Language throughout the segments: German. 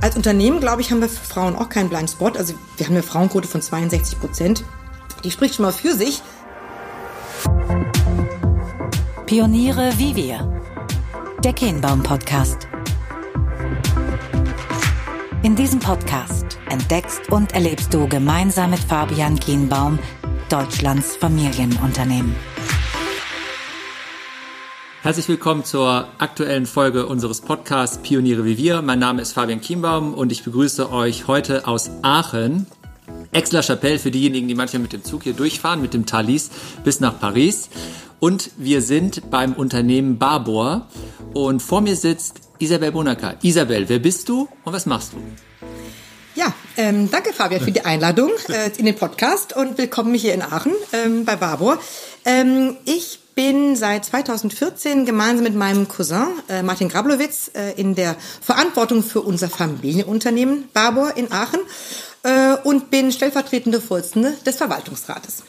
Als Unternehmen, glaube ich, haben wir für Frauen auch keinen Blind Spot. Also wir haben eine Frauenquote von 62 Prozent. Die spricht schon mal für sich. Pioniere wie wir. Der Kehnbaum Podcast. In diesem Podcast entdeckst und erlebst du gemeinsam mit Fabian Kienbaum Deutschlands Familienunternehmen. Herzlich willkommen zur aktuellen Folge unseres Podcasts Pioniere wie wir. Mein Name ist Fabian Kienbaum und ich begrüße euch heute aus Aachen. Aix-la-Chapelle für diejenigen, die manchmal mit dem Zug hier durchfahren, mit dem Thalys bis nach Paris. Und wir sind beim Unternehmen Barbour und vor mir sitzt Isabel Bonacker. Isabel, wer bist du und was machst du? Ja, ähm, danke Fabian für die Einladung äh, in den Podcast und willkommen hier in Aachen ähm, bei Barbour. Ähm, ich bin seit 2014 gemeinsam mit meinem Cousin äh, Martin Grablowitz äh, in der Verantwortung für unser Familienunternehmen Barbour in Aachen äh, und bin stellvertretende Vorsitzende des Verwaltungsrates.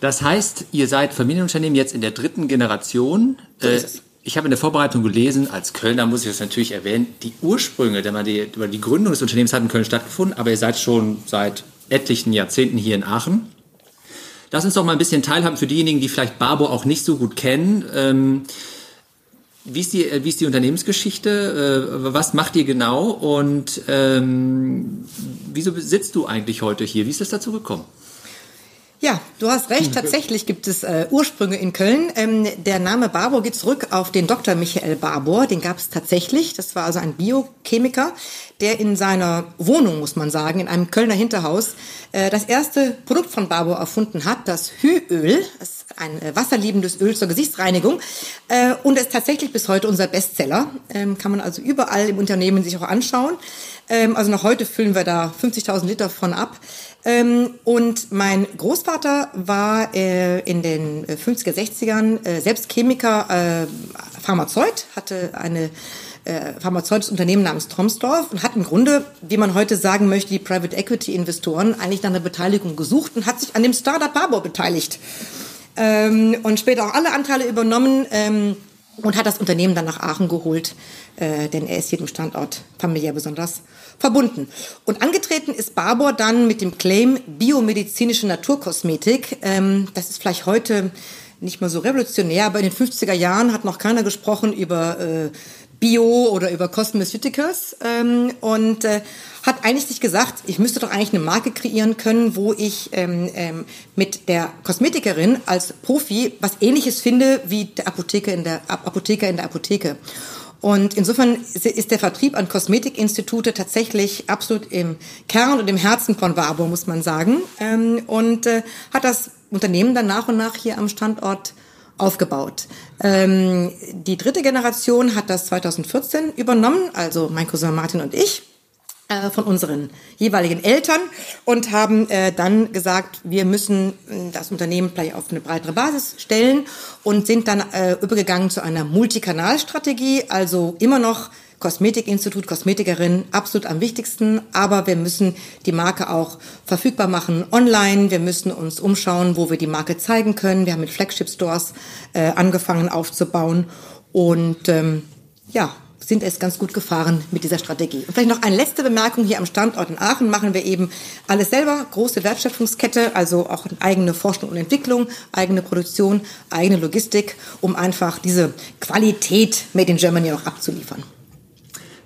Das heißt, ihr seid Familienunternehmen jetzt in der dritten Generation. So es. Ich habe in der Vorbereitung gelesen, als Kölner muss ich das natürlich erwähnen, die Ursprünge, denn die, die Gründung des Unternehmens hat in Köln stattgefunden, aber ihr seid schon seit etlichen Jahrzehnten hier in Aachen. Lass uns doch mal ein bisschen teilhaben für diejenigen, die vielleicht Barbo auch nicht so gut kennen. Ähm, wie ist, die, wie ist die Unternehmensgeschichte? Äh, was macht ihr genau? Und ähm, wieso sitzt du eigentlich heute hier? Wie ist es dazu gekommen? Ja, du hast recht. Tatsächlich gibt es äh, Ursprünge in Köln. Ähm, der Name Barbour geht zurück auf den Dr. Michael Barbour. Den gab es tatsächlich. Das war also ein Biochemiker, der in seiner Wohnung, muss man sagen, in einem Kölner Hinterhaus, äh, das erste Produkt von Barbour erfunden hat, das Hüöl. Das ist ein äh, wasserliebendes Öl zur Gesichtsreinigung. Äh, und ist tatsächlich bis heute unser Bestseller. Ähm, kann man also überall im Unternehmen sich auch anschauen. Ähm, also noch heute füllen wir da 50.000 Liter von ab. Ähm, und mein Großvater war äh, in den 50er, 60ern äh, selbst Chemiker, äh, Pharmazeut, hatte eine äh, pharmazeutisches Unternehmen namens Tromsdorf und hat im Grunde, wie man heute sagen möchte, die Private Equity Investoren eigentlich nach einer Beteiligung gesucht und hat sich an dem Startup Barbour beteiligt. Ähm, und später auch alle Anteile übernommen ähm, und hat das Unternehmen dann nach Aachen geholt, äh, denn er ist jedem Standort familiär besonders verbunden. Und angetreten ist Barbour dann mit dem Claim biomedizinische Naturkosmetik. Ähm, das ist vielleicht heute nicht mehr so revolutionär, aber in den 50er Jahren hat noch keiner gesprochen über äh, Bio oder über Cosmeceuticals ähm, und äh, hat eigentlich sich gesagt, ich müsste doch eigentlich eine Marke kreieren können, wo ich ähm, ähm, mit der Kosmetikerin als Profi was Ähnliches finde wie der Apotheker in der Apotheker in der Apotheke. Und insofern ist der Vertrieb an Kosmetikinstitute tatsächlich absolut im Kern und im Herzen von Warburg, muss man sagen. Ähm, und äh, hat das Unternehmen dann nach und nach hier am Standort aufgebaut. Ähm, die dritte Generation hat das 2014 übernommen, also mein Cousin Martin und ich äh, von unseren jeweiligen Eltern und haben äh, dann gesagt, wir müssen äh, das Unternehmen vielleicht auf eine breitere Basis stellen und sind dann äh, übergegangen zu einer Multikanalstrategie, also immer noch Kosmetikinstitut, Kosmetikerin, absolut am wichtigsten. Aber wir müssen die Marke auch verfügbar machen online. Wir müssen uns umschauen, wo wir die Marke zeigen können. Wir haben mit Flagship Stores äh, angefangen aufzubauen. Und ähm, ja, sind es ganz gut gefahren mit dieser Strategie. Und vielleicht noch eine letzte Bemerkung hier am Standort in Aachen machen wir eben alles selber, große Wertschöpfungskette, also auch eigene Forschung und Entwicklung, eigene Produktion, eigene Logistik, um einfach diese Qualität Made in Germany auch abzuliefern.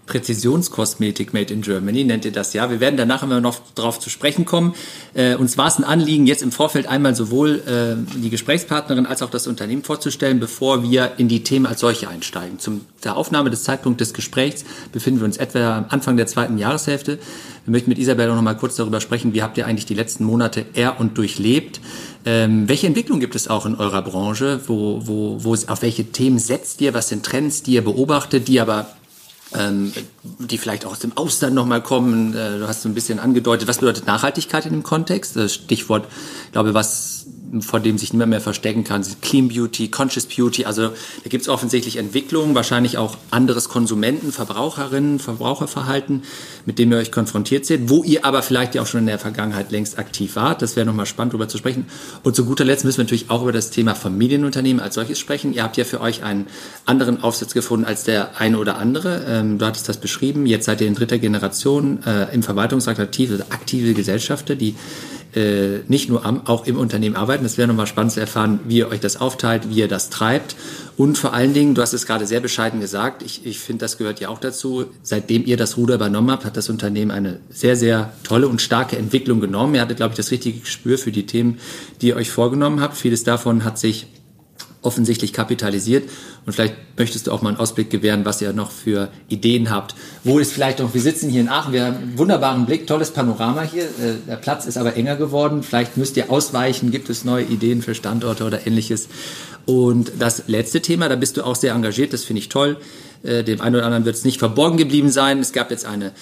Präzisionskosmetik Made in Germany, nennt ihr das ja. Wir werden danach immer noch darauf zu sprechen kommen. Äh, uns war es ein Anliegen, jetzt im Vorfeld einmal sowohl äh, die Gesprächspartnerin als auch das Unternehmen vorzustellen, bevor wir in die Themen als solche einsteigen. Zum der Aufnahme des Zeitpunkts des Gesprächs befinden wir uns etwa am Anfang der zweiten Jahreshälfte. Wir möchten mit Isabel auch noch mal kurz darüber sprechen, wie habt ihr eigentlich die letzten Monate er und durchlebt. Ähm, welche Entwicklung gibt es auch in eurer Branche? Wo, wo, wo, auf welche Themen setzt ihr? Was sind Trends, die ihr beobachtet, die aber ähm, die vielleicht auch aus dem Ausland nochmal kommen. Äh, du hast so ein bisschen angedeutet, was bedeutet Nachhaltigkeit in dem Kontext? Das Stichwort, glaube was vor dem sich niemand mehr verstecken kann. Clean Beauty, Conscious Beauty, also da gibt es offensichtlich Entwicklungen, wahrscheinlich auch anderes Konsumenten, Verbraucherinnen, Verbraucherverhalten, mit dem ihr euch konfrontiert seht, wo ihr aber vielleicht ja auch schon in der Vergangenheit längst aktiv wart. Das wäre nochmal spannend, darüber zu sprechen. Und zu guter Letzt müssen wir natürlich auch über das Thema Familienunternehmen als solches sprechen. Ihr habt ja für euch einen anderen Aufsatz gefunden als der eine oder andere. Ähm, du hattest das beschrieben. Jetzt seid ihr in dritter Generation äh, im Verwaltungsrat aktiv, also aktive Gesellschafter, die äh, nicht nur am, auch im Unternehmen arbeiten. Das wäre nochmal spannend zu erfahren, wie ihr euch das aufteilt, wie ihr das treibt. Und vor allen Dingen, du hast es gerade sehr bescheiden gesagt, ich, ich finde, das gehört ja auch dazu. Seitdem ihr das Ruder übernommen habt, hat das Unternehmen eine sehr, sehr tolle und starke Entwicklung genommen. Ihr hattet, glaube ich, das richtige Gespür für die Themen, die ihr euch vorgenommen habt. Vieles davon hat sich offensichtlich kapitalisiert. Und vielleicht möchtest du auch mal einen Ausblick gewähren, was ihr noch für Ideen habt. Wo ist vielleicht noch, wir sitzen hier in Aachen, wir haben einen wunderbaren Blick, tolles Panorama hier. Äh, der Platz ist aber enger geworden. Vielleicht müsst ihr ausweichen, gibt es neue Ideen für Standorte oder ähnliches. Und das letzte Thema, da bist du auch sehr engagiert, das finde ich toll. Äh, dem einen oder anderen wird es nicht verborgen geblieben sein. Es gab jetzt eine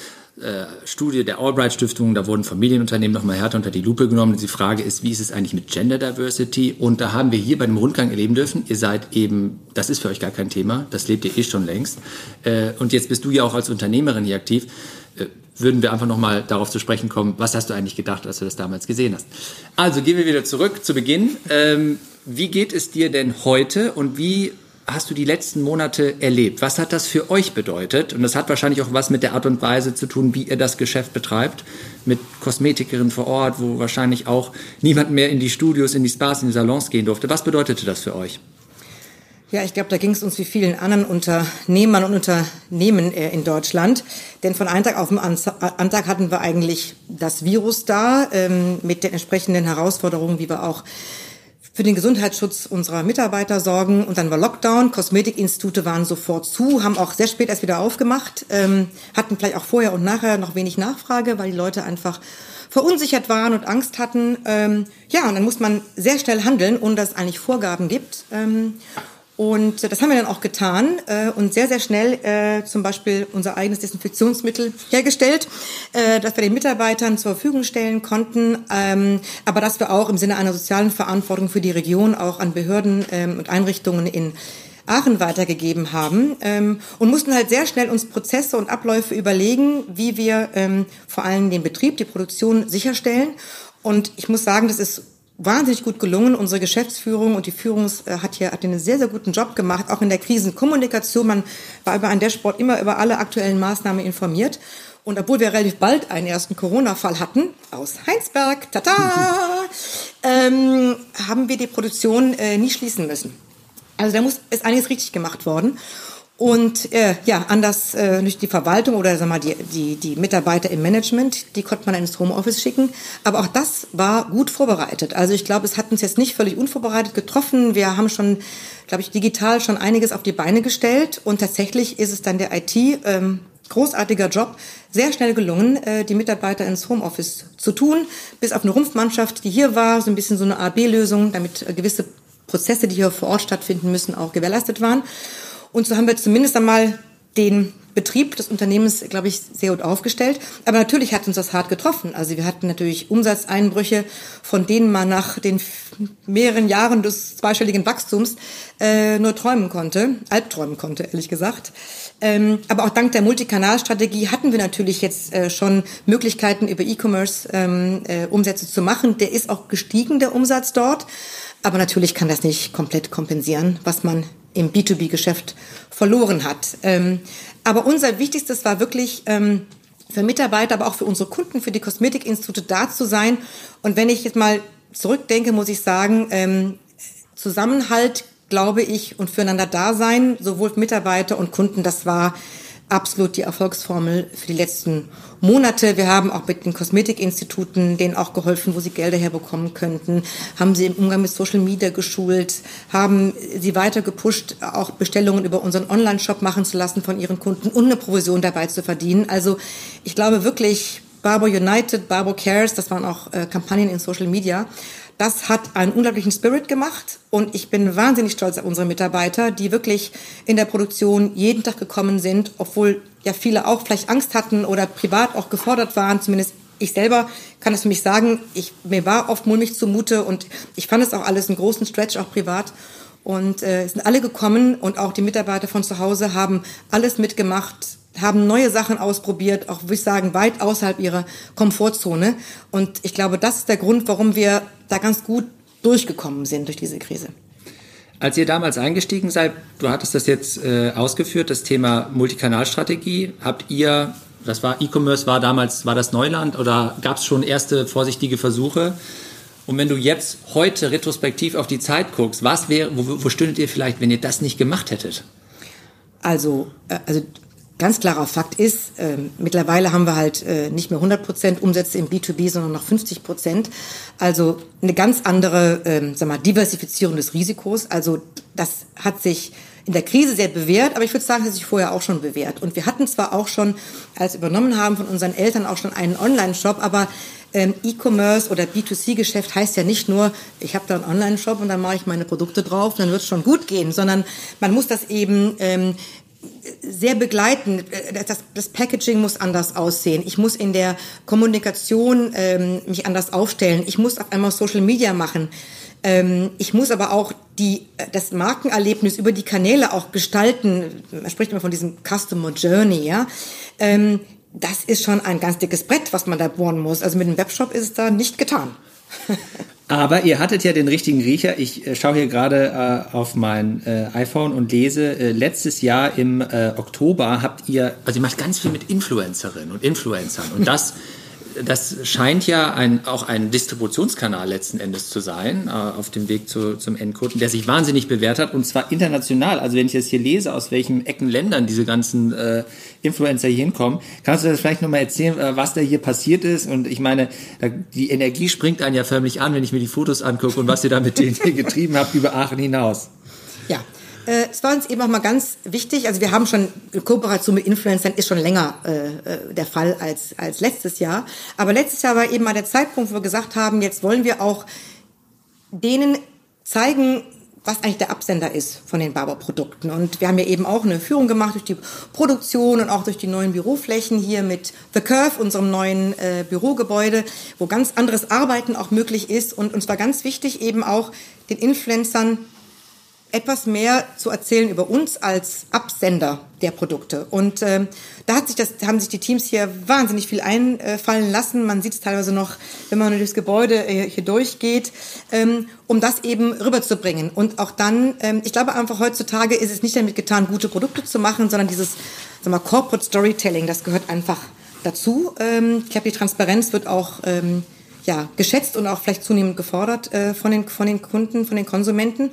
Studie der Albright Stiftung, da wurden Familienunternehmen nochmal härter unter die Lupe genommen. Die Frage ist, wie ist es eigentlich mit Gender Diversity? Und da haben wir hier bei dem Rundgang erleben dürfen, ihr seid eben, das ist für euch gar kein Thema, das lebt ihr eh schon längst. Äh, und jetzt bist du ja auch als Unternehmerin hier aktiv. Äh, würden wir einfach nochmal darauf zu sprechen kommen, was hast du eigentlich gedacht, als du das damals gesehen hast? Also gehen wir wieder zurück zu Beginn. Ähm, wie geht es dir denn heute und wie hast du die letzten Monate erlebt? Was hat das für euch bedeutet? Und das hat wahrscheinlich auch was mit der Art und Weise zu tun, wie ihr das Geschäft betreibt. Mit Kosmetikerinnen vor Ort, wo wahrscheinlich auch niemand mehr in die Studios, in die Spas, in die Salons gehen durfte. Was bedeutete das für euch? Ja, ich glaube, da ging es uns wie vielen anderen Unternehmern und Unternehmen äh, in Deutschland. Denn von einem Tag auf den anderen hatten wir eigentlich das Virus da ähm, mit den entsprechenden Herausforderungen, wie wir auch für den Gesundheitsschutz unserer Mitarbeiter sorgen. Und dann war Lockdown, Kosmetikinstitute waren sofort zu, haben auch sehr spät erst wieder aufgemacht, ähm, hatten vielleicht auch vorher und nachher noch wenig Nachfrage, weil die Leute einfach verunsichert waren und Angst hatten. Ähm, ja, und dann muss man sehr schnell handeln, ohne dass es eigentlich Vorgaben gibt. Ähm, und das haben wir dann auch getan äh, und sehr, sehr schnell äh, zum Beispiel unser eigenes Desinfektionsmittel hergestellt, äh, das wir den Mitarbeitern zur Verfügung stellen konnten, ähm, aber dass wir auch im Sinne einer sozialen Verantwortung für die Region auch an Behörden ähm, und Einrichtungen in Aachen weitergegeben haben ähm, und mussten halt sehr schnell uns Prozesse und Abläufe überlegen, wie wir ähm, vor allem den Betrieb, die Produktion sicherstellen. Und ich muss sagen, das ist wahnsinnig gut gelungen. Unsere Geschäftsführung und die Führung äh, hat hier hat einen sehr, sehr guten Job gemacht, auch in der Krisenkommunikation. Man war über ein Dashboard immer über alle aktuellen Maßnahmen informiert. Und obwohl wir relativ bald einen ersten Corona-Fall hatten, aus Heinsberg, tata, ähm, haben wir die Produktion äh, nie schließen müssen. Also da muss, ist einiges richtig gemacht worden. Und äh, ja, anders äh, nicht die Verwaltung oder sag mal die, die, die Mitarbeiter im Management, die konnte man ins Homeoffice schicken. Aber auch das war gut vorbereitet. Also ich glaube, es hat uns jetzt nicht völlig unvorbereitet getroffen. Wir haben schon, glaube ich, digital schon einiges auf die Beine gestellt. Und tatsächlich ist es dann der IT, ähm, großartiger Job, sehr schnell gelungen, äh, die Mitarbeiter ins Homeoffice zu tun. Bis auf eine Rumpfmannschaft, die hier war, so ein bisschen so eine A-B-Lösung, damit äh, gewisse Prozesse, die hier vor Ort stattfinden müssen, auch gewährleistet waren. Und so haben wir zumindest einmal den Betrieb des Unternehmens, glaube ich, sehr gut aufgestellt. Aber natürlich hat uns das hart getroffen. Also wir hatten natürlich Umsatzeinbrüche, von denen man nach den mehreren Jahren des zweistelligen Wachstums äh, nur träumen konnte, albträumen konnte, ehrlich gesagt. Ähm, aber auch dank der Multikanalstrategie hatten wir natürlich jetzt äh, schon Möglichkeiten, über E-Commerce ähm, äh, Umsätze zu machen. Der ist auch gestiegen, der Umsatz dort. Aber natürlich kann das nicht komplett kompensieren, was man im B2B-Geschäft verloren hat. Ähm, aber unser Wichtigstes war wirklich ähm, für Mitarbeiter, aber auch für unsere Kunden, für die Kosmetikinstitute da zu sein. Und wenn ich jetzt mal zurückdenke, muss ich sagen, ähm, Zusammenhalt, glaube ich, und füreinander da sein, sowohl Mitarbeiter und Kunden, das war absolut die Erfolgsformel für die letzten Monate. Wir haben auch mit den Kosmetikinstituten denen auch geholfen, wo sie Gelder herbekommen könnten, haben sie im Umgang mit Social Media geschult, haben sie weiter gepusht, auch Bestellungen über unseren Online-Shop machen zu lassen von ihren Kunden und eine Provision dabei zu verdienen. Also ich glaube wirklich, Barbo United, Barbo Cares, das waren auch äh, Kampagnen in Social Media, das hat einen unglaublichen Spirit gemacht und ich bin wahnsinnig stolz auf unsere Mitarbeiter, die wirklich in der Produktion jeden Tag gekommen sind, obwohl ja viele auch vielleicht Angst hatten oder privat auch gefordert waren, zumindest ich selber kann das für mich sagen, ich, mir war oft mulmig zumute und ich fand es auch alles einen großen Stretch, auch privat. Und äh, sind alle gekommen und auch die Mitarbeiter von zu Hause haben alles mitgemacht, haben neue Sachen ausprobiert, auch würde ich sagen, weit außerhalb ihrer Komfortzone. Und ich glaube, das ist der Grund, warum wir da ganz gut durchgekommen sind durch diese Krise. Als ihr damals eingestiegen seid, du hattest das jetzt äh, ausgeführt, das Thema Multikanalstrategie, habt ihr, das war E-Commerce, war damals, war das Neuland oder gab es schon erste vorsichtige Versuche? Und wenn du jetzt heute retrospektiv auf die Zeit guckst, was wäre, wo, wo stündet ihr vielleicht, wenn ihr das nicht gemacht hättet? Also, äh, also ganz klarer Fakt ist, äh, mittlerweile haben wir halt äh, nicht mehr 100 Prozent Umsätze im B2B, sondern noch 50 Prozent. Also eine ganz andere, äh, sag mal, Diversifizierung des Risikos. Also das hat sich in der Krise sehr bewährt, aber ich würde sagen, es hat sich vorher auch schon bewährt. Und wir hatten zwar auch schon, als wir übernommen haben von unseren Eltern, auch schon einen Online-Shop, aber ähm, E-Commerce oder B2C-Geschäft heißt ja nicht nur, ich habe da einen Online-Shop und dann mache ich meine Produkte drauf, dann wird es schon gut gehen, sondern man muss das eben ähm, sehr begleiten. Das, das, Packaging muss anders aussehen. Ich muss in der Kommunikation ähm, mich anders aufstellen. Ich muss auf einmal Social Media machen. Ähm, ich muss aber auch die, das Markenerlebnis über die Kanäle auch gestalten. Man spricht immer von diesem Customer Journey, ja. Ähm, das ist schon ein ganz dickes Brett, was man da bohren muss. Also mit dem Webshop ist es da nicht getan. Aber ihr hattet ja den richtigen Riecher. Ich äh, schaue hier gerade äh, auf mein äh, iPhone und lese, äh, letztes Jahr im äh, Oktober habt ihr, also ihr macht ganz viel mit Influencerinnen und Influencern. Und das das scheint ja ein, auch ein Distributionskanal letzten Endes zu sein, äh, auf dem Weg zu, zum Endkunden, der sich wahnsinnig bewährt hat und zwar international. Also wenn ich jetzt hier lese, aus welchen Ecken Ländern diese ganzen äh, Influencer hier hinkommen, kannst du das vielleicht nochmal erzählen, äh, was da hier passiert ist? Und ich meine, da, die Energie springt einen ja förmlich an, wenn ich mir die Fotos angucke und was ihr da mit denen hier getrieben habt über Aachen hinaus. Ja, äh, es war uns eben auch mal ganz wichtig, also wir haben schon Kooperation mit Influencern ist schon länger äh, äh, der Fall als, als letztes Jahr. Aber letztes Jahr war eben mal der Zeitpunkt, wo wir gesagt haben, jetzt wollen wir auch denen zeigen, was eigentlich der Absender ist von den Barber-Produkten. Und wir haben ja eben auch eine Führung gemacht durch die Produktion und auch durch die neuen Büroflächen hier mit The Curve, unserem neuen äh, Bürogebäude, wo ganz anderes Arbeiten auch möglich ist. Und uns war ganz wichtig, eben auch den Influencern etwas mehr zu erzählen über uns als Absender der Produkte. Und ähm, da hat sich das, haben sich die Teams hier wahnsinnig viel einfallen lassen. Man sieht es teilweise noch, wenn man durch das Gebäude äh, hier durchgeht, ähm, um das eben rüberzubringen. Und auch dann, ähm, ich glaube einfach heutzutage ist es nicht damit getan, gute Produkte zu machen, sondern dieses sag mal, Corporate Storytelling, das gehört einfach dazu. Ähm, ich glaube, die Transparenz wird auch ähm, ja, geschätzt und auch vielleicht zunehmend gefordert äh, von, den, von den Kunden, von den Konsumenten.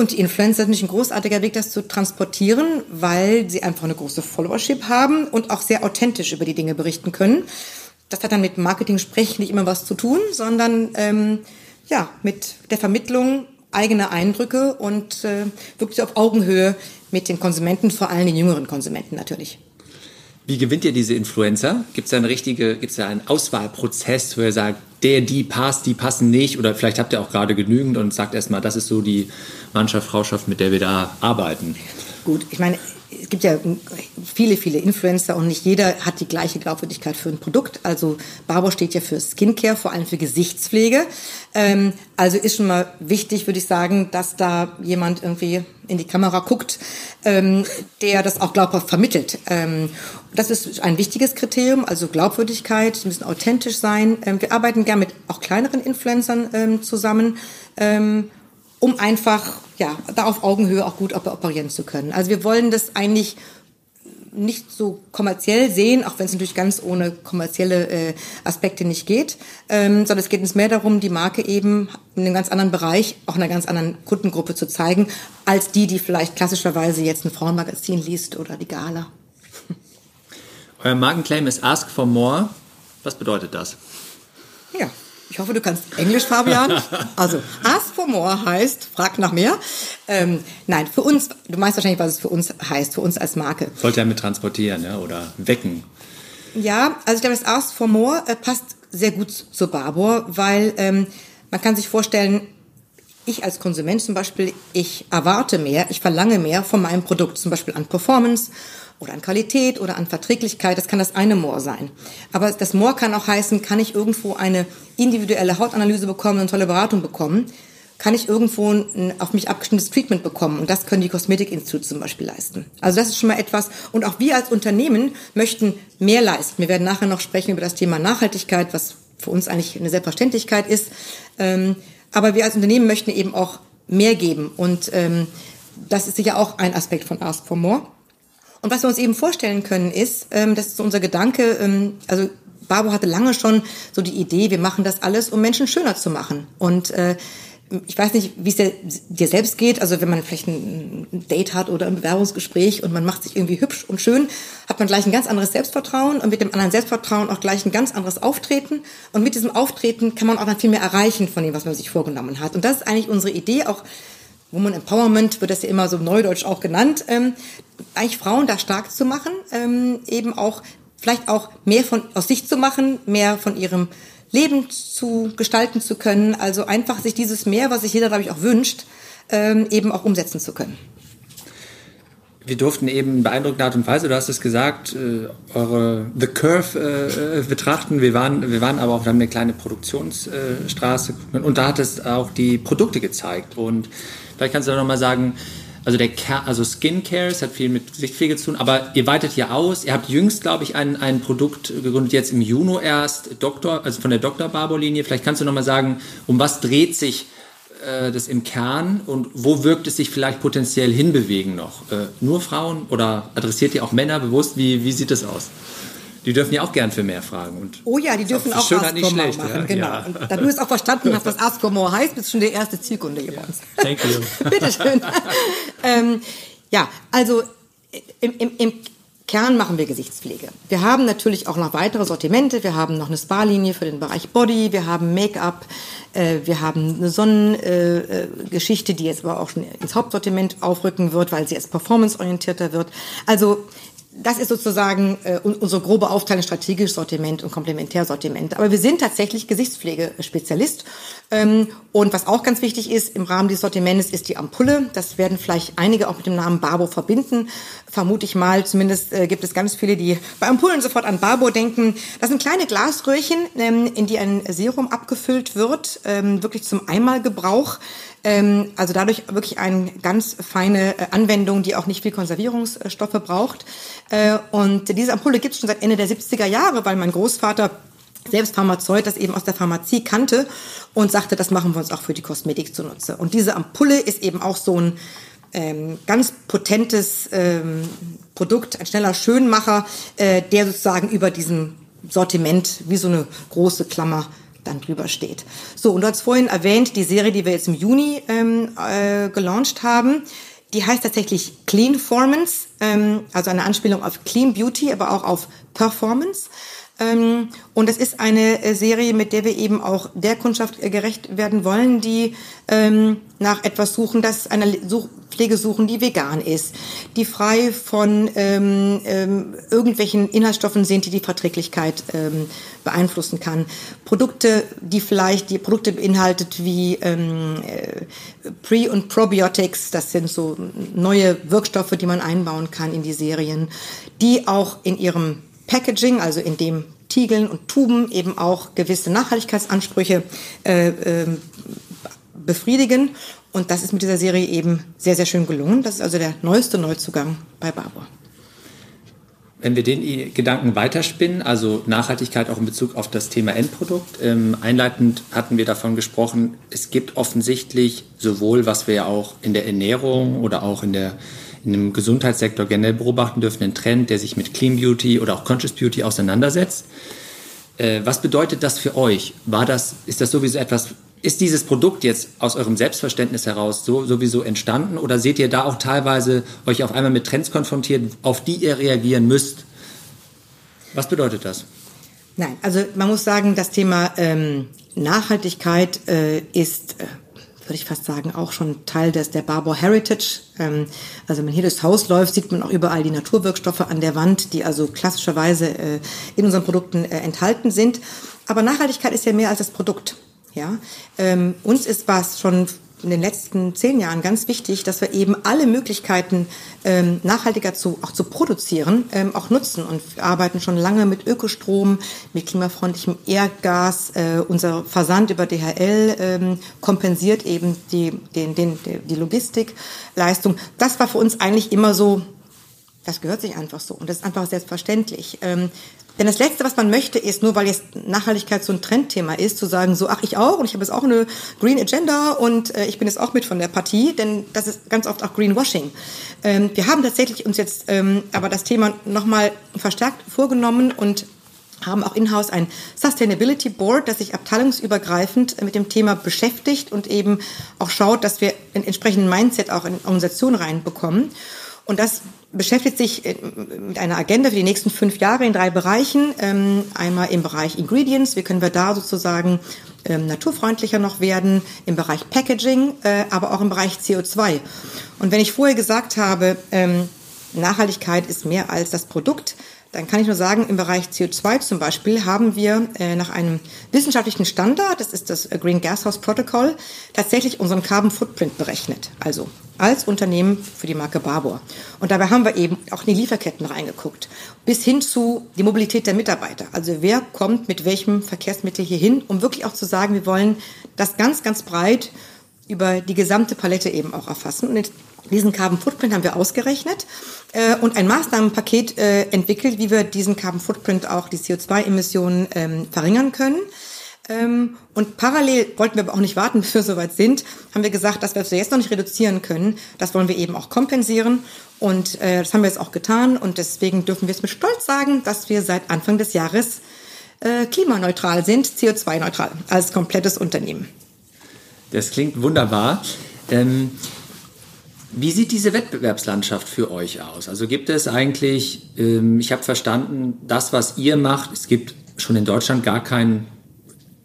Und die Influencer sind nicht ein großartiger Weg, das zu transportieren, weil sie einfach eine große Followership haben und auch sehr authentisch über die Dinge berichten können. Das hat dann mit Marketing-Sprech nicht immer was zu tun, sondern ähm, ja mit der Vermittlung eigener Eindrücke und äh, wirklich auf Augenhöhe mit den Konsumenten, vor allem den jüngeren Konsumenten natürlich. Wie gewinnt ihr diese Influencer? Gibt es da eine richtige, gibt es da einen Auswahlprozess, wo ihr sagt, der, die passt, die passen nicht? Oder vielleicht habt ihr auch gerade genügend und sagt erstmal, das ist so die Mannschaft, Frauschaft, mit der wir da arbeiten. Gut, ich meine, es gibt ja viele, viele Influencer und nicht jeder hat die gleiche Glaubwürdigkeit für ein Produkt. Also Barbour steht ja für Skincare, vor allem für Gesichtspflege. Ähm, also ist schon mal wichtig, würde ich sagen, dass da jemand irgendwie in die Kamera guckt, ähm, der das auch glaubhaft vermittelt. Ähm, das ist ein wichtiges Kriterium, also Glaubwürdigkeit, die müssen authentisch sein. Ähm, wir arbeiten gern mit auch kleineren Influencern ähm, zusammen. Um einfach ja da auf Augenhöhe auch gut operieren zu können. Also wir wollen das eigentlich nicht so kommerziell sehen, auch wenn es natürlich ganz ohne kommerzielle äh, Aspekte nicht geht, ähm, sondern es geht uns mehr darum, die Marke eben in einem ganz anderen Bereich, auch einer ganz anderen Kundengruppe zu zeigen, als die, die vielleicht klassischerweise jetzt ein Frauenmagazin liest oder die Gala. Euer Markenclaim ist Ask for More. Was bedeutet das? Ja, ich hoffe, du kannst Englisch, Fabian. Also, ask for more heißt, frag nach mehr. Ähm, nein, für uns, du meinst wahrscheinlich, was es für uns heißt, für uns als Marke. Sollte er mit transportieren ja, oder wecken. Ja, also ich glaube, das Ask for more äh, passt sehr gut zu Barbour, weil ähm, man kann sich vorstellen, ich als Konsument zum Beispiel, ich erwarte mehr, ich verlange mehr von meinem Produkt, zum Beispiel an Performance oder an Qualität oder an Verträglichkeit. Das kann das eine More sein. Aber das More kann auch heißen, kann ich irgendwo eine individuelle Hautanalyse bekommen, eine tolle Beratung bekommen? Kann ich irgendwo ein auf mich abgestimmtes Treatment bekommen? Und das können die Kosmetikinstitute zum Beispiel leisten. Also das ist schon mal etwas. Und auch wir als Unternehmen möchten mehr leisten. Wir werden nachher noch sprechen über das Thema Nachhaltigkeit, was für uns eigentlich eine Selbstverständlichkeit ist. Ähm, aber wir als Unternehmen möchten eben auch mehr geben. Und ähm, das ist sicher auch ein Aspekt von Ask for More. Und was wir uns eben vorstellen können, ist, ähm, das ist unser Gedanke, ähm, also Barbo hatte lange schon so die Idee, wir machen das alles, um Menschen schöner zu machen. Und äh, ich weiß nicht, wie es dir, dir selbst geht. Also wenn man vielleicht ein Date hat oder ein Bewerbungsgespräch und man macht sich irgendwie hübsch und schön, hat man gleich ein ganz anderes Selbstvertrauen und mit dem anderen Selbstvertrauen auch gleich ein ganz anderes Auftreten. Und mit diesem Auftreten kann man auch dann viel mehr erreichen von dem, was man sich vorgenommen hat. Und das ist eigentlich unsere Idee, auch Woman Empowerment wird das ja immer so neudeutsch auch genannt, ähm, eigentlich Frauen da stark zu machen, ähm, eben auch vielleicht auch mehr von aus sich zu machen, mehr von ihrem Leben zu gestalten zu können, also einfach sich dieses Mehr, was sich jeder, glaube ich, auch wünscht, ähm, eben auch umsetzen zu können. Wir durften eben in beeindruckender Art und Weise, du hast es gesagt, äh, eure The Curve äh, äh, betrachten. Wir waren, wir waren aber auch, wir haben eine kleine Produktionsstraße und da hat es auch die Produkte gezeigt. Und vielleicht kannst du noch mal sagen, also der Care, also Skincare, es hat viel mit Gesichtspflege zu tun, aber ihr weitet ja aus. Ihr habt jüngst, glaube ich, ein, ein Produkt gegründet, jetzt im Juni erst, Doktor, also von der Dr. Barbo-Linie. Vielleicht kannst du noch mal sagen, um was dreht sich äh, das im Kern und wo wirkt es sich vielleicht potenziell hinbewegen noch? Äh, nur Frauen oder adressiert ihr auch Männer bewusst? Wie, wie sieht das aus? Die dürfen ja auch gern für mehr fragen. Und oh ja, die dürfen auch Ask nicht schlecht, machen. Ja? Genau. Ja. Und da du es auch verstanden hast, was Ask for More heißt, bist du schon der erste Zielkunde hier bei uns. Thank you. Bitteschön. ähm, ja, also im, im, im Kern machen wir Gesichtspflege. Wir haben natürlich auch noch weitere Sortimente. Wir haben noch eine Spa-Linie für den Bereich Body. Wir haben Make-up. Äh, wir haben eine Sonnengeschichte, äh, die jetzt aber auch schon ins Hauptsortiment aufrücken wird, weil sie jetzt performanceorientierter wird. Also das ist sozusagen äh, unsere grobe Aufteilung strategisch Sortiment und Komplementärsortiment. Aber wir sind tatsächlich Gesichtspflegespezialist. Ähm, und was auch ganz wichtig ist im Rahmen dieses Sortiments ist die Ampulle. Das werden vielleicht einige auch mit dem Namen Barbo verbinden. Vermute ich mal. Zumindest äh, gibt es ganz viele, die bei Ampullen sofort an Barbo denken. Das sind kleine Glasröhrchen, ähm, in die ein Serum abgefüllt wird, ähm, wirklich zum Einmalgebrauch. Ähm, also dadurch wirklich eine ganz feine äh, Anwendung, die auch nicht viel Konservierungsstoffe braucht. Äh, und diese Ampulle gibt es schon seit Ende der 70er Jahre, weil mein Großvater selbst Pharmazeut das eben aus der Pharmazie kannte und sagte, das machen wir uns auch für die Kosmetik zunutze. Und diese Ampulle ist eben auch so ein ähm, ganz potentes ähm, Produkt, ein schneller Schönmacher, äh, der sozusagen über diesem Sortiment wie so eine große Klammer dann drüber steht. So, und du hast vorhin erwähnt, die Serie, die wir jetzt im Juni ähm, äh, gelauncht haben, die heißt tatsächlich Clean Formance, also eine Anspielung auf Clean Beauty, aber auch auf Performance. Ähm, und es ist eine äh, Serie, mit der wir eben auch der Kundschaft äh, gerecht werden wollen, die ähm, nach etwas suchen, das einer Pflege suchen, die vegan ist, die frei von ähm, ähm, irgendwelchen Inhaltsstoffen sind, die die Verträglichkeit ähm, beeinflussen kann. Produkte, die vielleicht die Produkte beinhaltet wie ähm, äh, Pre- und Probiotics, das sind so neue Wirkstoffe, die man einbauen kann in die Serien, die auch in ihrem Packaging, also in dem Tiegeln und Tuben eben auch gewisse Nachhaltigkeitsansprüche äh, äh, befriedigen. Und das ist mit dieser Serie eben sehr, sehr schön gelungen. Das ist also der neueste Neuzugang bei Barbour. Wenn wir den Gedanken weiterspinnen, also Nachhaltigkeit auch in Bezug auf das Thema Endprodukt, ähm, einleitend hatten wir davon gesprochen, es gibt offensichtlich sowohl, was wir ja auch in der Ernährung oder auch in der in dem Gesundheitssektor generell beobachten dürfen, einen Trend, der sich mit Clean Beauty oder auch Conscious Beauty auseinandersetzt. Äh, was bedeutet das für euch? War das, ist das sowieso etwas, ist dieses Produkt jetzt aus eurem Selbstverständnis heraus so, sowieso entstanden oder seht ihr da auch teilweise euch auf einmal mit Trends konfrontiert, auf die ihr reagieren müsst? Was bedeutet das? Nein, also man muss sagen, das Thema ähm, Nachhaltigkeit äh, ist äh, würde ich fast sagen, auch schon Teil des, der Barbour Heritage. Ähm, also wenn man hier durchs Haus läuft, sieht man auch überall die Naturwirkstoffe an der Wand, die also klassischerweise äh, in unseren Produkten äh, enthalten sind. Aber Nachhaltigkeit ist ja mehr als das Produkt. Ja, ähm, uns ist was schon in den letzten zehn Jahren ganz wichtig, dass wir eben alle Möglichkeiten ähm, nachhaltiger zu auch zu produzieren ähm, auch nutzen und wir arbeiten schon lange mit Ökostrom, mit klimafreundlichem Erdgas. Äh, unser Versand über DHL ähm, kompensiert eben die den, den die Logistikleistung. Das war für uns eigentlich immer so das gehört sich einfach so und das ist einfach selbstverständlich. Ähm, denn das Letzte, was man möchte, ist, nur weil jetzt Nachhaltigkeit so ein Trendthema ist, zu sagen, so, ach, ich auch und ich habe jetzt auch eine Green Agenda und äh, ich bin jetzt auch mit von der Partie, denn das ist ganz oft auch Greenwashing. Ähm, wir haben tatsächlich uns jetzt ähm, aber das Thema nochmal verstärkt vorgenommen und haben auch in-house ein Sustainability Board, das sich abteilungsübergreifend mit dem Thema beschäftigt und eben auch schaut, dass wir einen entsprechenden Mindset auch in Organisationen reinbekommen. Und das beschäftigt sich äh, mit einer Agenda für die nächsten fünf Jahre in drei Bereichen. Ähm, einmal im Bereich Ingredients, wie können wir da sozusagen ähm, naturfreundlicher noch werden, im Bereich Packaging, äh, aber auch im Bereich CO2. Und wenn ich vorher gesagt habe, ähm, Nachhaltigkeit ist mehr als das Produkt, dann kann ich nur sagen, im Bereich CO2 zum Beispiel haben wir äh, nach einem wissenschaftlichen Standard, das ist das Green Gashouse Protocol, tatsächlich unseren Carbon Footprint berechnet. Also als Unternehmen für die Marke Barbour. Und dabei haben wir eben auch in die Lieferketten reingeguckt, bis hin zu die Mobilität der Mitarbeiter. Also wer kommt mit welchem Verkehrsmittel hier hin, um wirklich auch zu sagen, wir wollen das ganz, ganz breit über die gesamte Palette eben auch erfassen. Und diesen Carbon Footprint haben wir ausgerechnet äh, und ein Maßnahmenpaket äh, entwickelt, wie wir diesen Carbon Footprint auch die CO2-Emissionen ähm, verringern können. Ähm, und parallel wollten wir aber auch nicht warten, bis wir soweit sind, haben wir gesagt, dass wir es jetzt noch nicht reduzieren können. Das wollen wir eben auch kompensieren. Und äh, das haben wir jetzt auch getan. Und deswegen dürfen wir es mit Stolz sagen, dass wir seit Anfang des Jahres äh, klimaneutral sind, CO2-neutral, als komplettes Unternehmen. Das klingt wunderbar. Ähm, wie sieht diese Wettbewerbslandschaft für euch aus? Also gibt es eigentlich, ähm, ich habe verstanden, das, was ihr macht, es gibt schon in Deutschland gar keinen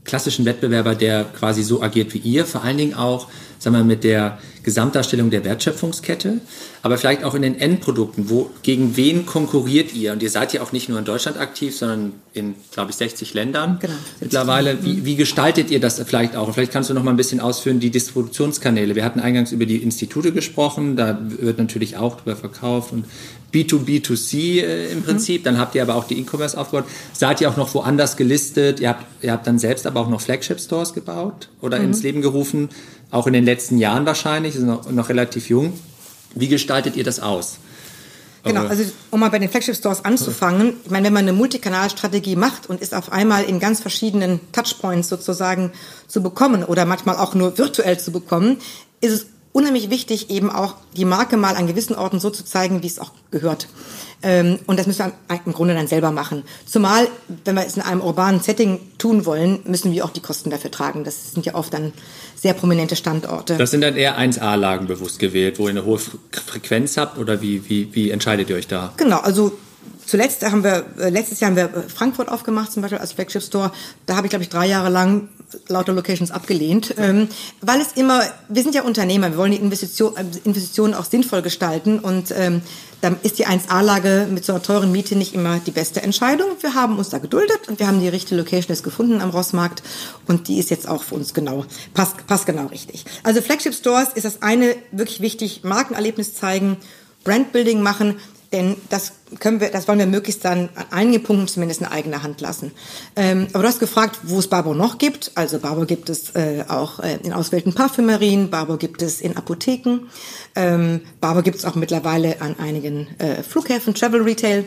klassischen Wettbewerber, der quasi so agiert wie ihr, vor allen Dingen auch, sagen wir, mit der Gesamtdarstellung der Wertschöpfungskette, aber vielleicht auch in den Endprodukten. Wo, gegen wen konkurriert ihr? Und ihr seid ja auch nicht nur in Deutschland aktiv, sondern in, glaube ich, 60 Ländern genau, mittlerweile. Wie, wie gestaltet ihr das vielleicht auch? vielleicht kannst du noch mal ein bisschen ausführen, die Distributionskanäle. Wir hatten eingangs über die Institute gesprochen, da wird natürlich auch drüber verkauft und B2B2C äh, im mhm. Prinzip. Mhm. Dann habt ihr aber auch die E-Commerce aufgebaut. Seid ihr auch noch woanders gelistet? Ihr habt, ihr habt dann selbst aber auch noch Flagship-Stores gebaut oder mhm. ins Leben gerufen auch in den letzten Jahren wahrscheinlich, sind noch, noch relativ jung. Wie gestaltet ihr das aus? Genau, also um mal bei den Flagship Stores anzufangen, ich meine, wenn man eine Multikanalstrategie macht und ist auf einmal in ganz verschiedenen Touchpoints sozusagen zu bekommen oder manchmal auch nur virtuell zu bekommen, ist es unheimlich wichtig, eben auch die Marke mal an gewissen Orten so zu zeigen, wie es auch gehört. Ähm, und das müssen wir im Grunde dann selber machen. Zumal, wenn wir es in einem urbanen Setting tun wollen, müssen wir auch die Kosten dafür tragen. Das sind ja oft dann sehr prominente Standorte. Das sind dann eher 1A-Lagen bewusst gewählt, wo ihr eine hohe Frequenz habt oder wie, wie, wie entscheidet ihr euch da? Genau, also Zuletzt haben wir, äh, letztes Jahr haben wir äh, Frankfurt aufgemacht, zum Beispiel als Flagship Store. Da habe ich, glaube ich, drei Jahre lang lauter Locations abgelehnt, ähm, weil es immer, wir sind ja Unternehmer, wir wollen die Investition, äh, Investitionen auch sinnvoll gestalten und ähm, dann ist die 1A-Lage mit so einer teuren Miete nicht immer die beste Entscheidung. Wir haben uns da geduldet und wir haben die richtige Location jetzt gefunden am Rossmarkt und die ist jetzt auch für uns genau, passt, passt genau richtig. Also Flagship Stores ist das eine wirklich wichtig, Markenerlebnis zeigen, Brandbuilding machen, denn das können wir, das wollen wir möglichst dann an einigen Punkten zumindest in eigener Hand lassen. Ähm, aber du hast gefragt, wo es Barbo noch gibt. Also Barbo gibt es äh, auch äh, in auswählten Parfümerien, Barbo gibt es in Apotheken, ähm, Barbo gibt es auch mittlerweile an einigen äh, Flughäfen, Travel Retail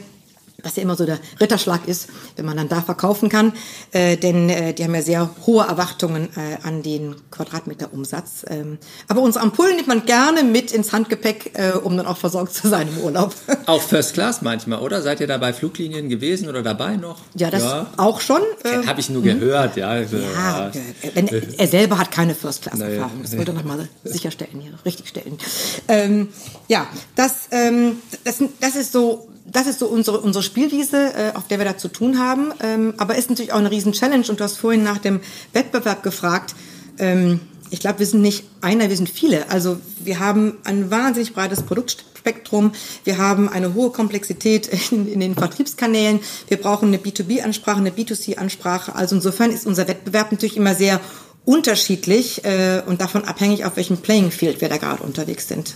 was ja immer so der Ritterschlag ist, wenn man dann da verkaufen kann. Äh, denn äh, die haben ja sehr hohe Erwartungen äh, an den Quadratmeterumsatz. Ähm, aber unsere Ampullen nimmt man gerne mit ins Handgepäck, äh, um dann auch versorgt zu sein im Urlaub. Auch First Class manchmal, oder? Seid ihr da bei Fluglinien gewesen oder dabei noch? Ja, das ja. auch schon. Äh, Habe ich nur gehört, ja. Also, ja, ja. Wenn, er selber hat keine First Class Erfahrung. Das wollte er nochmal sicherstellen hier, richtigstellen. Ähm, ja, das, ähm, das, das ist so das ist so unsere, unsere Spielwiese, äh, auf der wir da zu tun haben. Ähm, aber ist natürlich auch eine riesen Challenge. Und du hast vorhin nach dem Wettbewerb gefragt. Ähm, ich glaube, wir sind nicht einer, wir sind viele. Also wir haben ein wahnsinnig breites Produktspektrum. Wir haben eine hohe Komplexität in, in den Vertriebskanälen. Wir brauchen eine B2B-Ansprache, eine B2C-Ansprache. Also insofern ist unser Wettbewerb natürlich immer sehr unterschiedlich äh, und davon abhängig, auf welchem Playing Field wir da gerade unterwegs sind.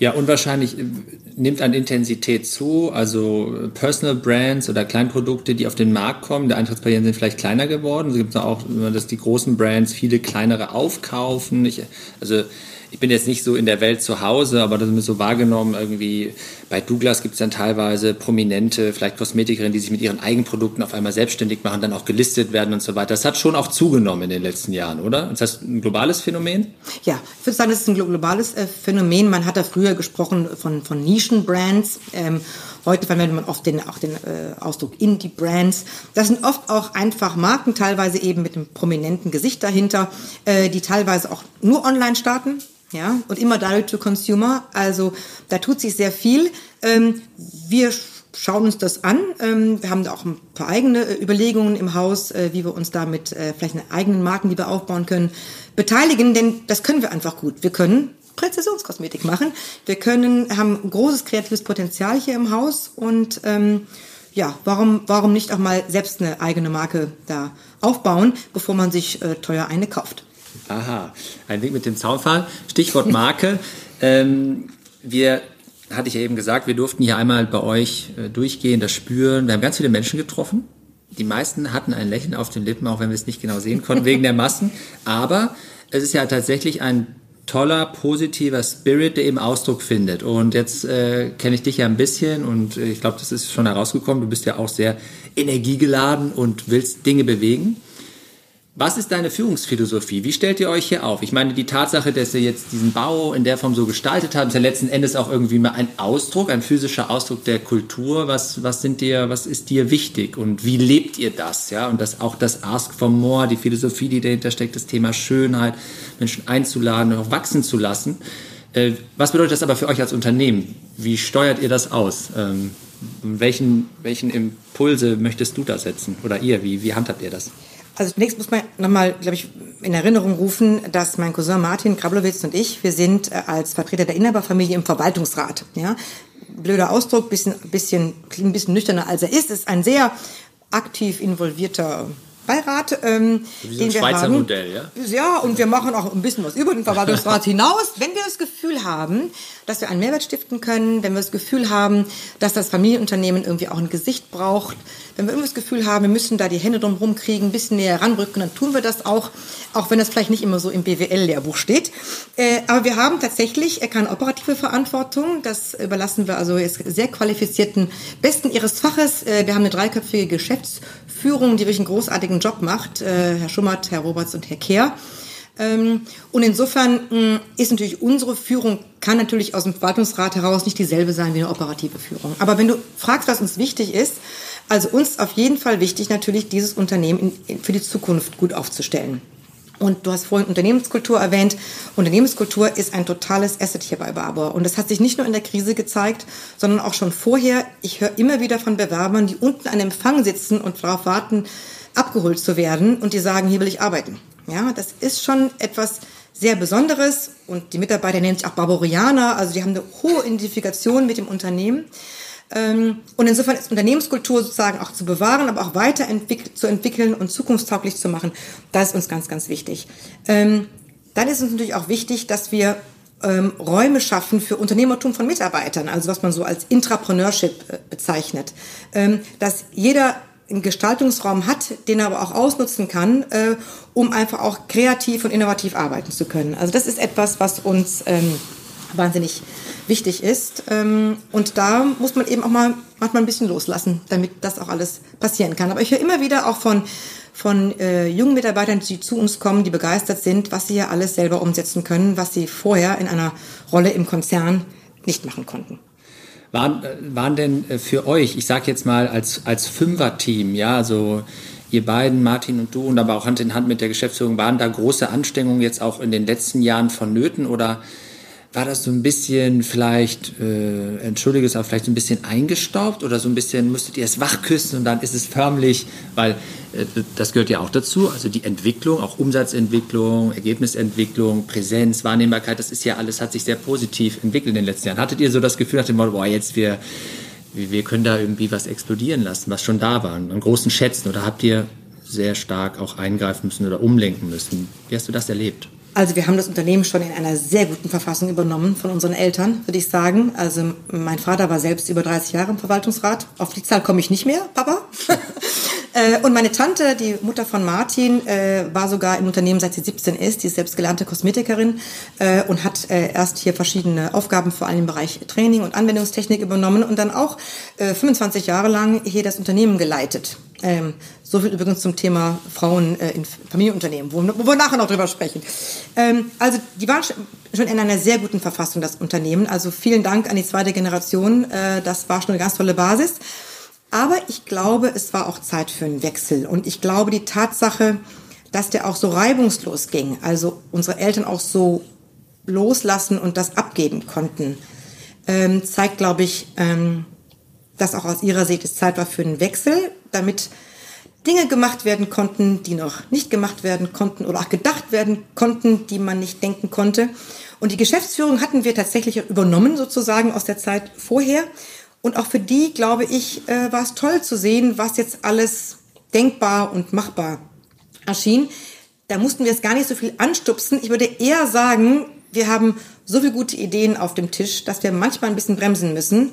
Ja, und wahrscheinlich äh, nimmt an Intensität zu. Also äh, Personal Brands oder Kleinprodukte, die auf den Markt kommen, der Eintrittsbarrieren sind vielleicht kleiner geworden. Es gibt auch, dass die großen Brands viele kleinere aufkaufen. Ich, also ich bin jetzt nicht so in der Welt zu Hause, aber das ist mir so wahrgenommen, irgendwie bei Douglas gibt es dann teilweise Prominente, vielleicht Kosmetikerinnen, die sich mit ihren Eigenprodukten auf einmal selbstständig machen, dann auch gelistet werden und so weiter. Das hat schon auch zugenommen in den letzten Jahren, oder? Ist das ein globales Phänomen? Ja, ich würde sagen, das ist ein globales äh, Phänomen. Man hat da früher gesprochen von, von Nischenbrands. Ähm, Heute verwendet man oft den, auch den äh, Ausdruck Indie-Brands. Das sind oft auch einfach Marken, teilweise eben mit einem prominenten Gesicht dahinter, äh, die teilweise auch nur online starten ja, und immer direct to consumer. Also da tut sich sehr viel. Ähm, wir schauen uns das an. Ähm, wir haben da auch ein paar eigene äh, Überlegungen im Haus, äh, wie wir uns da mit äh, vielleicht einer eigenen Marken, die wir aufbauen können, beteiligen, denn das können wir einfach gut. Wir können Präzisionskosmetik machen. Wir können, haben großes kreatives Potenzial hier im Haus und ähm, ja, warum, warum nicht auch mal selbst eine eigene Marke da aufbauen, bevor man sich äh, teuer eine kauft? Aha, ein Weg mit dem Zaunpfahl. Stichwort Marke. ähm, wir, hatte ich ja eben gesagt, wir durften hier einmal bei euch äh, durchgehen, das spüren. Wir haben ganz viele Menschen getroffen. Die meisten hatten ein Lächeln auf den Lippen, auch wenn wir es nicht genau sehen konnten, wegen der Massen. Aber es ist ja tatsächlich ein toller, positiver Spirit, der eben Ausdruck findet. Und jetzt äh, kenne ich dich ja ein bisschen und äh, ich glaube, das ist schon herausgekommen. Du bist ja auch sehr energiegeladen und willst Dinge bewegen. Was ist deine Führungsphilosophie? Wie stellt ihr euch hier auf? Ich meine, die Tatsache, dass ihr jetzt diesen Bau in der Form so gestaltet habt, ist ja letzten Endes auch irgendwie mal ein Ausdruck, ein physischer Ausdruck der Kultur. Was, was sind dir, was ist dir wichtig und wie lebt ihr das? Ja, und das auch das Ask for More, die Philosophie, die dahinter steckt, das Thema Schönheit, Menschen einzuladen und auch wachsen zu lassen. Äh, was bedeutet das aber für euch als Unternehmen? Wie steuert ihr das aus? Ähm, welchen, welchen Impulse möchtest du da setzen? Oder ihr? Wie, wie handhabt ihr das? Also zunächst muss man nochmal, glaube ich, in Erinnerung rufen, dass mein Cousin Martin Krablowitz und ich, wir sind äh, als Vertreter der Inhaberfamilie im Verwaltungsrat. Ja? Blöder Ausdruck, bisschen, bisschen, klingt ein bisschen nüchterner als er ist, ist ein sehr aktiv involvierter Beirat, ähm, Wie so ein den wir Schweizer haben. Modell, ja? Ja, und wir machen auch ein bisschen was über den Verwaltungsrat hinaus, wenn wir das Gefühl haben, dass wir einen Mehrwert stiften können, wenn wir das Gefühl haben, dass das Familienunternehmen irgendwie auch ein Gesicht braucht, wenn wir irgendwie das Gefühl haben, wir müssen da die Hände drum kriegen, ein bisschen näher ranrücken, dann tun wir das auch, auch wenn das vielleicht nicht immer so im BWL-Lehrbuch steht. Äh, aber wir haben tatsächlich keine operative Verantwortung. Das überlassen wir also jetzt sehr qualifizierten Besten ihres Faches. Äh, wir haben eine dreiköpfige Geschäftsführung, die wirklich einen großartigen Job macht. Äh, Herr Schummert, Herr Roberts und Herr Kehr. Ähm, und insofern mm, ist natürlich unsere Führung, kann natürlich aus dem Verwaltungsrat heraus nicht dieselbe sein wie eine operative Führung. Aber wenn du fragst, was uns wichtig ist, also uns auf jeden Fall wichtig natürlich, dieses Unternehmen für die Zukunft gut aufzustellen. Und du hast vorhin Unternehmenskultur erwähnt. Unternehmenskultur ist ein totales Asset hier bei Barbour. Und das hat sich nicht nur in der Krise gezeigt, sondern auch schon vorher. Ich höre immer wieder von Bewerbern, die unten an Empfang sitzen und darauf warten, abgeholt zu werden und die sagen, hier will ich arbeiten. Ja, das ist schon etwas sehr Besonderes und die Mitarbeiter nennen sich auch Barborianer, also die haben eine hohe Identifikation mit dem Unternehmen. Ähm, und insofern ist Unternehmenskultur sozusagen auch zu bewahren, aber auch weiter zu entwickeln und zukunftstauglich zu machen, das ist uns ganz, ganz wichtig. Ähm, dann ist uns natürlich auch wichtig, dass wir ähm, Räume schaffen für Unternehmertum von Mitarbeitern, also was man so als Intrapreneurship äh, bezeichnet, dass jeder einen Gestaltungsraum hat, den er aber auch ausnutzen kann, äh, um einfach auch kreativ und innovativ arbeiten zu können. Also das ist etwas, was uns ähm, wahnsinnig wichtig ist. Ähm, und da muss man eben auch mal manchmal ein bisschen loslassen, damit das auch alles passieren kann. Aber ich höre immer wieder auch von von äh, jungen Mitarbeitern, die zu uns kommen, die begeistert sind, was sie ja alles selber umsetzen können, was sie vorher in einer Rolle im Konzern nicht machen konnten. Waren, waren denn äh, für euch, ich sage jetzt mal als, als Fünfer-Team, ja, also ihr beiden, Martin und du, und aber auch Hand in Hand mit der Geschäftsführung, waren da große Anstrengungen jetzt auch in den letzten Jahren vonnöten oder war das so ein bisschen vielleicht, äh, entschuldige es, aber vielleicht so ein bisschen eingestaubt oder so ein bisschen musstet ihr es wachküssen und dann ist es förmlich, weil äh, das gehört ja auch dazu, also die Entwicklung, auch Umsatzentwicklung, Ergebnisentwicklung, Präsenz, Wahrnehmbarkeit, das ist ja alles, hat sich sehr positiv entwickelt in den letzten Jahren. Hattet ihr so das Gefühl nach dem Motto, boah, jetzt wir, wir können da irgendwie was explodieren lassen, was schon da war, an großen Schätzen oder habt ihr sehr stark auch eingreifen müssen oder umlenken müssen. Wie hast du das erlebt? Also wir haben das Unternehmen schon in einer sehr guten Verfassung übernommen von unseren Eltern, würde ich sagen. Also mein Vater war selbst über 30 Jahre im Verwaltungsrat. Auf die Zahl komme ich nicht mehr, Papa. Äh, und meine Tante, die Mutter von Martin, äh, war sogar im Unternehmen, seit sie 17 ist. Die ist selbst gelernte Kosmetikerin äh, und hat erst hier verschiedene Aufgaben, vor allem im Bereich Training und Anwendungstechnik übernommen und dann auch 25 Jahre lang hier das Unternehmen geleitet. So viel übrigens zum Thema Frauen in Familienunternehmen, wo, wo wir nachher noch drüber sprechen. Ähm, also die waren schon in einer sehr guten Verfassung, das Unternehmen. Also vielen Dank an die zweite Generation. das war schon eine ganz tolle Basis. Aber ich glaube, es war auch Zeit für einen Wechsel. Und ich glaube, die Tatsache, dass der auch so reibungslos ging, also unsere Eltern auch so loslassen und das abgeben konnten, ähm, zeigt, glaube ich, ähm, dass auch aus ihrer Sicht es Zeit war für einen Wechsel, damit Dinge gemacht werden konnten, die noch nicht gemacht werden konnten oder auch gedacht werden konnten, die man nicht denken konnte. Und die Geschäftsführung hatten wir tatsächlich übernommen, sozusagen aus der Zeit vorher. Und auch für die, glaube ich, äh, war es toll zu sehen, was jetzt alles denkbar und machbar erschien. Da mussten wir es gar nicht so viel anstupsen. Ich würde eher sagen, wir haben so viele gute Ideen auf dem Tisch, dass wir manchmal ein bisschen bremsen müssen,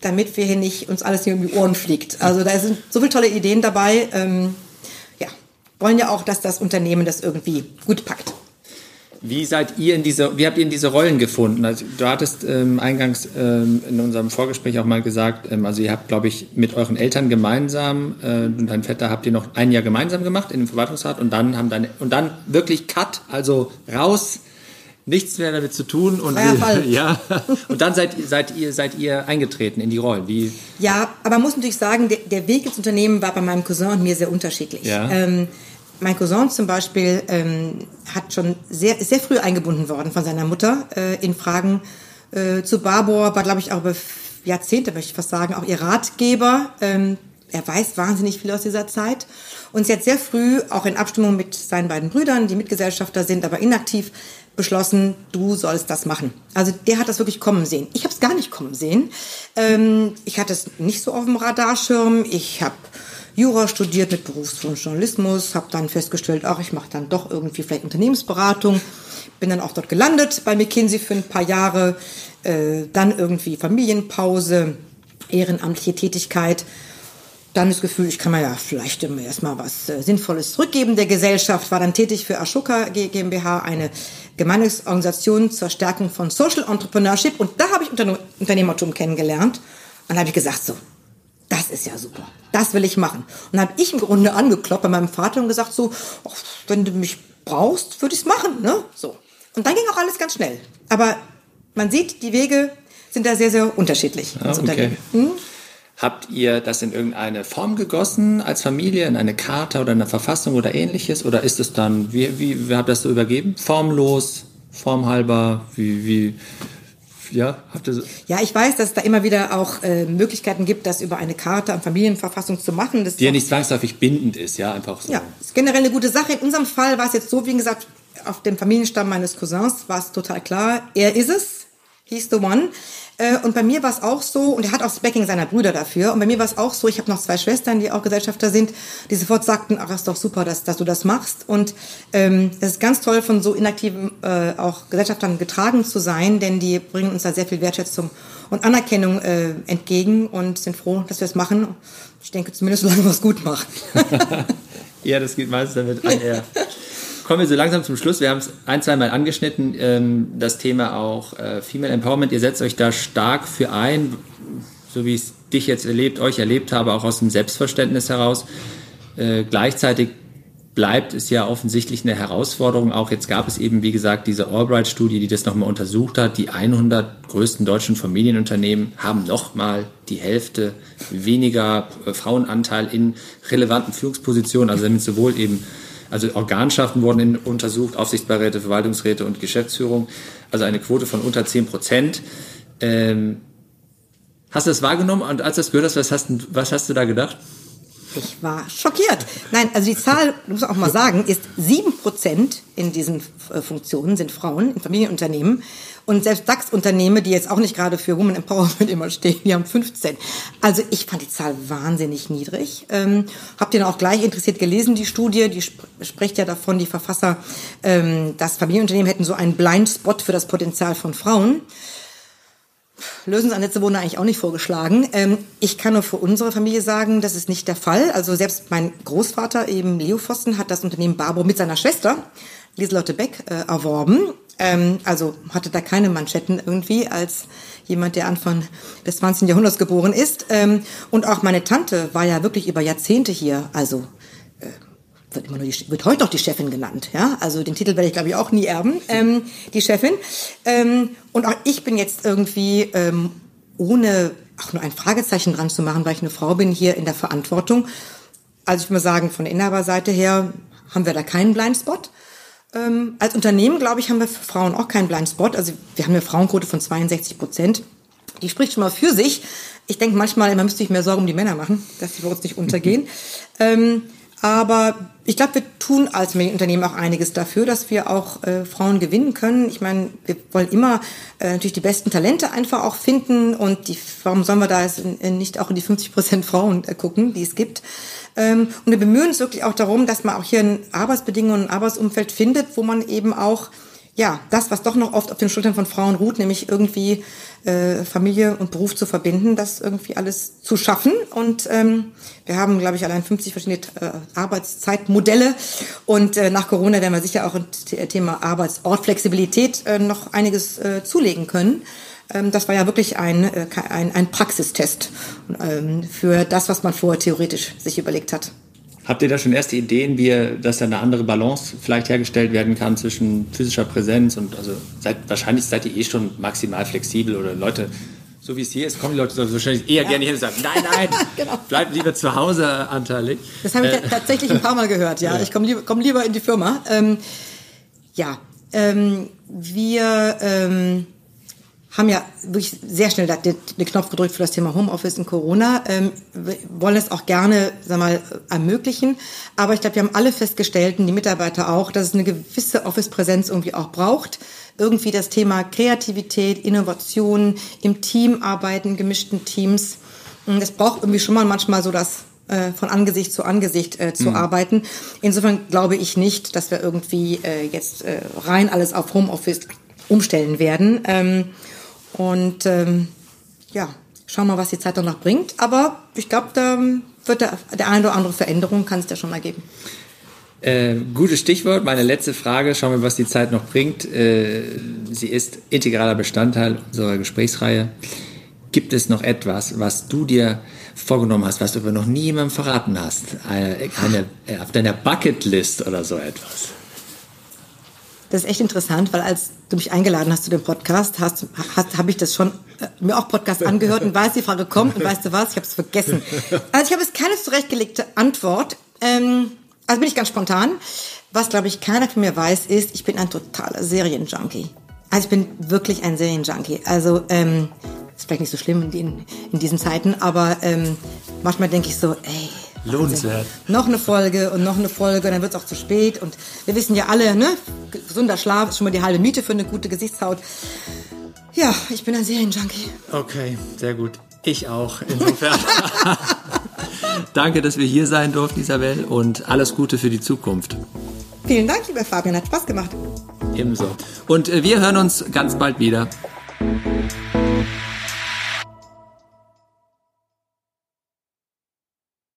damit wir hier nicht uns alles hier um die Ohren fliegt. Also da sind so viele tolle Ideen dabei. Ähm, ja, wollen ja auch, dass das Unternehmen das irgendwie gut packt. Wie seid ihr in diese, wie habt ihr in diese Rollen gefunden? Also du hattest ähm, eingangs ähm, in unserem Vorgespräch auch mal gesagt, ähm, also ihr habt, glaube ich, mit euren Eltern gemeinsam äh, und dein Vetter habt ihr noch ein Jahr gemeinsam gemacht in dem Verwaltungsrat und dann haben deine und dann wirklich Cut, also raus, nichts mehr damit zu tun und ja und dann seid, seid ihr seid ihr eingetreten in die Rollen. Wie? Ja, aber man muss natürlich sagen, der, der Weg ins Unternehmen war bei meinem Cousin und mir sehr unterschiedlich. Ja. Ähm, mein Cousin zum Beispiel ähm, hat schon sehr, sehr früh eingebunden worden von seiner Mutter äh, in Fragen äh, zu Barbour, war, glaube ich, auch über Jahrzehnte, möchte ich fast sagen, auch ihr Ratgeber. Ähm, er weiß wahnsinnig viel aus dieser Zeit. Und sie hat sehr früh, auch in Abstimmung mit seinen beiden Brüdern, die Mitgesellschafter sind, aber inaktiv, beschlossen, du sollst das machen. Also der hat das wirklich kommen sehen. Ich habe es gar nicht kommen sehen. Ähm, ich hatte es nicht so auf dem Radarschirm. Ich habe Jura studiert mit Berufswunsch Journalismus, habe dann festgestellt, ach, ich mache dann doch irgendwie vielleicht Unternehmensberatung, bin dann auch dort gelandet bei McKinsey für ein paar Jahre, äh, dann irgendwie Familienpause, ehrenamtliche Tätigkeit, dann das Gefühl, ich kann mir ja vielleicht erstmal was äh, Sinnvolles zurückgeben der Gesellschaft, war dann tätig für Ashoka GmbH, eine Gemeinnützigungsorganisation zur Stärkung von Social Entrepreneurship und da habe ich Unternehmertum kennengelernt und da habe ich gesagt, so, das ist ja super. Das will ich machen. Und dann habe ich im Grunde angekloppt bei meinem Vater und gesagt so, oh, wenn du mich brauchst, würde ich es machen. Ne? So. Und dann ging auch alles ganz schnell. Aber man sieht, die Wege sind da sehr, sehr unterschiedlich ah, okay. Hm? Habt ihr das in irgendeine Form gegossen als Familie, in eine Charta oder eine Verfassung oder ähnliches? Oder ist es dann, wie, wie, wie habt ihr das so übergeben? Formlos, formhalber, wie, wie, ja, habt ihr so? Ja, ich weiß, dass es da immer wieder auch äh, Möglichkeiten gibt, das über eine Karte an Familienverfassung zu machen. Das Die ja nicht zwangsläufig bindend ist, ja, einfach so. Ja, ist generell eine gute Sache. In unserem Fall war es jetzt so, wie gesagt, auf dem Familienstamm meines Cousins war es total klar, er ist es, he's the one. Äh, und bei mir war es auch so, und er hat auch das Backing seiner Brüder dafür, und bei mir war es auch so, ich habe noch zwei Schwestern, die auch Gesellschafter sind, die sofort sagten, ach, ist doch super, dass, dass du das machst. Und ähm, es ist ganz toll, von so inaktiven äh, auch Gesellschaftern getragen zu sein, denn die bringen uns da sehr viel Wertschätzung und Anerkennung äh, entgegen und sind froh, dass wir es machen. Ich denke zumindest, solange wir es gut machen. ja, das geht meistens damit einher kommen wir so langsam zum Schluss. Wir haben es ein, zwei Mal angeschnitten, ähm, das Thema auch äh, Female Empowerment. Ihr setzt euch da stark für ein, so wie ich es dich jetzt erlebt, euch erlebt habe, auch aus dem Selbstverständnis heraus. Äh, gleichzeitig bleibt es ja offensichtlich eine Herausforderung. Auch jetzt gab es eben, wie gesagt, diese Albright-Studie, die das nochmal untersucht hat. Die 100 größten deutschen Familienunternehmen haben nochmal die Hälfte weniger äh, Frauenanteil in relevanten Führungspositionen. Also damit sowohl eben also Organschaften wurden untersucht, Aufsichtsbeiräte, Verwaltungsräte und Geschäftsführung. Also eine Quote von unter 10 Prozent. Ähm, hast du das wahrgenommen und als du das gehört hast, was hast, was hast du da gedacht? Ich war schockiert. Nein, also die Zahl, muss auch mal sagen, ist sieben Prozent in diesen äh, Funktionen sind Frauen in Familienunternehmen. Und selbst DAX-Unternehmen, die jetzt auch nicht gerade für Woman Empowerment immer stehen, die haben 15. Also ich fand die Zahl wahnsinnig niedrig. Ähm, habt ihr auch gleich interessiert gelesen, die Studie, die sp spricht ja davon, die Verfasser, ähm, dass Familienunternehmen hätten so einen Blindspot für das Potenzial von Frauen. Lösungsansätze wurden eigentlich auch nicht vorgeschlagen. Ähm, ich kann nur für unsere Familie sagen, das ist nicht der Fall. Also selbst mein Großvater, eben Leo Pfosten, hat das Unternehmen Barbo mit seiner Schwester, Lieselotte Beck, äh, erworben. Ähm, also hatte da keine Manschetten irgendwie als jemand, der Anfang des 20. Jahrhunderts geboren ist. Ähm, und auch meine Tante war ja wirklich über Jahrzehnte hier. Also wird immer nur die, wird heute noch die Chefin genannt, ja. Also den Titel werde ich glaube ich auch nie erben, ähm, die Chefin. Ähm, und auch ich bin jetzt irgendwie ähm, ohne auch nur ein Fragezeichen dran zu machen, weil ich eine Frau bin hier in der Verantwortung. Also ich würde mal sagen, von der Inhaberseite her haben wir da keinen Blindspot. Ähm, als Unternehmen, glaube ich, haben wir für Frauen auch keinen Blindspot. Also wir haben eine Frauenquote von 62 Prozent. Die spricht schon mal für sich. Ich denke manchmal, man müsste sich mehr Sorgen um die Männer machen, dass sie bei uns nicht untergehen. ähm, aber ich glaube, wir tun als Medienunternehmen auch einiges dafür, dass wir auch äh, Frauen gewinnen können. Ich meine, wir wollen immer äh, natürlich die besten Talente einfach auch finden und die, warum sollen wir da jetzt nicht auch in die 50 Prozent Frauen äh, gucken, die es gibt? Ähm, und wir bemühen uns wirklich auch darum, dass man auch hier ein Arbeitsbedingungen, ein Arbeitsumfeld findet, wo man eben auch ja, das, was doch noch oft auf den Schultern von Frauen ruht, nämlich irgendwie äh, Familie und Beruf zu verbinden, das irgendwie alles zu schaffen. Und ähm, wir haben, glaube ich, allein 50 verschiedene äh, Arbeitszeitmodelle. Und äh, nach Corona werden wir sicher auch im Thema Arbeitsortflexibilität äh, noch einiges äh, zulegen können. Ähm, das war ja wirklich ein, äh, ein, ein Praxistest ähm, für das, was man vorher theoretisch sich überlegt hat. Habt ihr da schon erste Ideen, wie dass da eine andere Balance vielleicht hergestellt werden kann zwischen physischer Präsenz und also seid, wahrscheinlich seid ihr eh schon maximal flexibel oder Leute, so wie es hier ist, kommen die Leute wahrscheinlich eher ja. gerne hin und sagen, nein, nein, genau. bleibt lieber zu Hause anteilig. Das habe ich äh. tatsächlich ein paar Mal gehört, ja. ja. Ich komme lieber, komm lieber in die Firma. Ähm, ja, ähm, wir ähm, haben ja wirklich sehr schnell den Knopf gedrückt für das Thema Homeoffice in Corona, ähm, wollen es auch gerne sag mal, ermöglichen. Aber ich glaube, wir haben alle festgestellt, und die Mitarbeiter auch, dass es eine gewisse Office-Präsenz irgendwie auch braucht. Irgendwie das Thema Kreativität, Innovation, im Team arbeiten, gemischten Teams. Das braucht irgendwie schon mal manchmal so das äh, von Angesicht zu Angesicht äh, zu mhm. arbeiten. Insofern glaube ich nicht, dass wir irgendwie äh, jetzt äh, rein alles auf Homeoffice umstellen werden. Ähm, und ähm, ja, schauen wir mal, was die Zeit dann noch bringt. Aber ich glaube, da wird der, der eine oder andere Veränderung kann es da schon mal geben. Äh, gutes Stichwort. Meine letzte Frage. Schauen wir, was die Zeit noch bringt. Äh, sie ist integraler Bestandteil unserer Gesprächsreihe. Gibt es noch etwas, was du dir vorgenommen hast, was du aber noch nie jemandem verraten hast? Eine, eine, auf deiner Bucketlist oder so etwas? Das ist echt interessant, weil als du mich eingeladen hast zu dem Podcast, hast, hast habe ich das schon äh, mir auch Podcast angehört und weiß, die Frage kommt und weißt du was, ich habe es vergessen. Also ich habe jetzt keine zurechtgelegte Antwort. Ähm, also bin ich ganz spontan. Was, glaube ich, keiner von mir weiß, ist, ich bin ein totaler Serienjunkie. Also ich bin wirklich ein Serienjunkie. Also ähm, ist vielleicht nicht so schlimm in, in diesen Zeiten, aber ähm, manchmal denke ich so, ey, Lohnenswert. Noch eine Folge und noch eine Folge, und dann wird es auch zu spät. Und wir wissen ja alle, ne? Gesunder Schlaf ist schon mal die halbe Miete für eine gute Gesichtshaut. Ja, ich bin ein Serienjunkie. Okay, sehr gut. Ich auch, insofern. Danke, dass wir hier sein durften, Isabel, und alles Gute für die Zukunft. Vielen Dank, lieber Fabian, hat Spaß gemacht. Ebenso. Und äh, wir hören uns ganz bald wieder.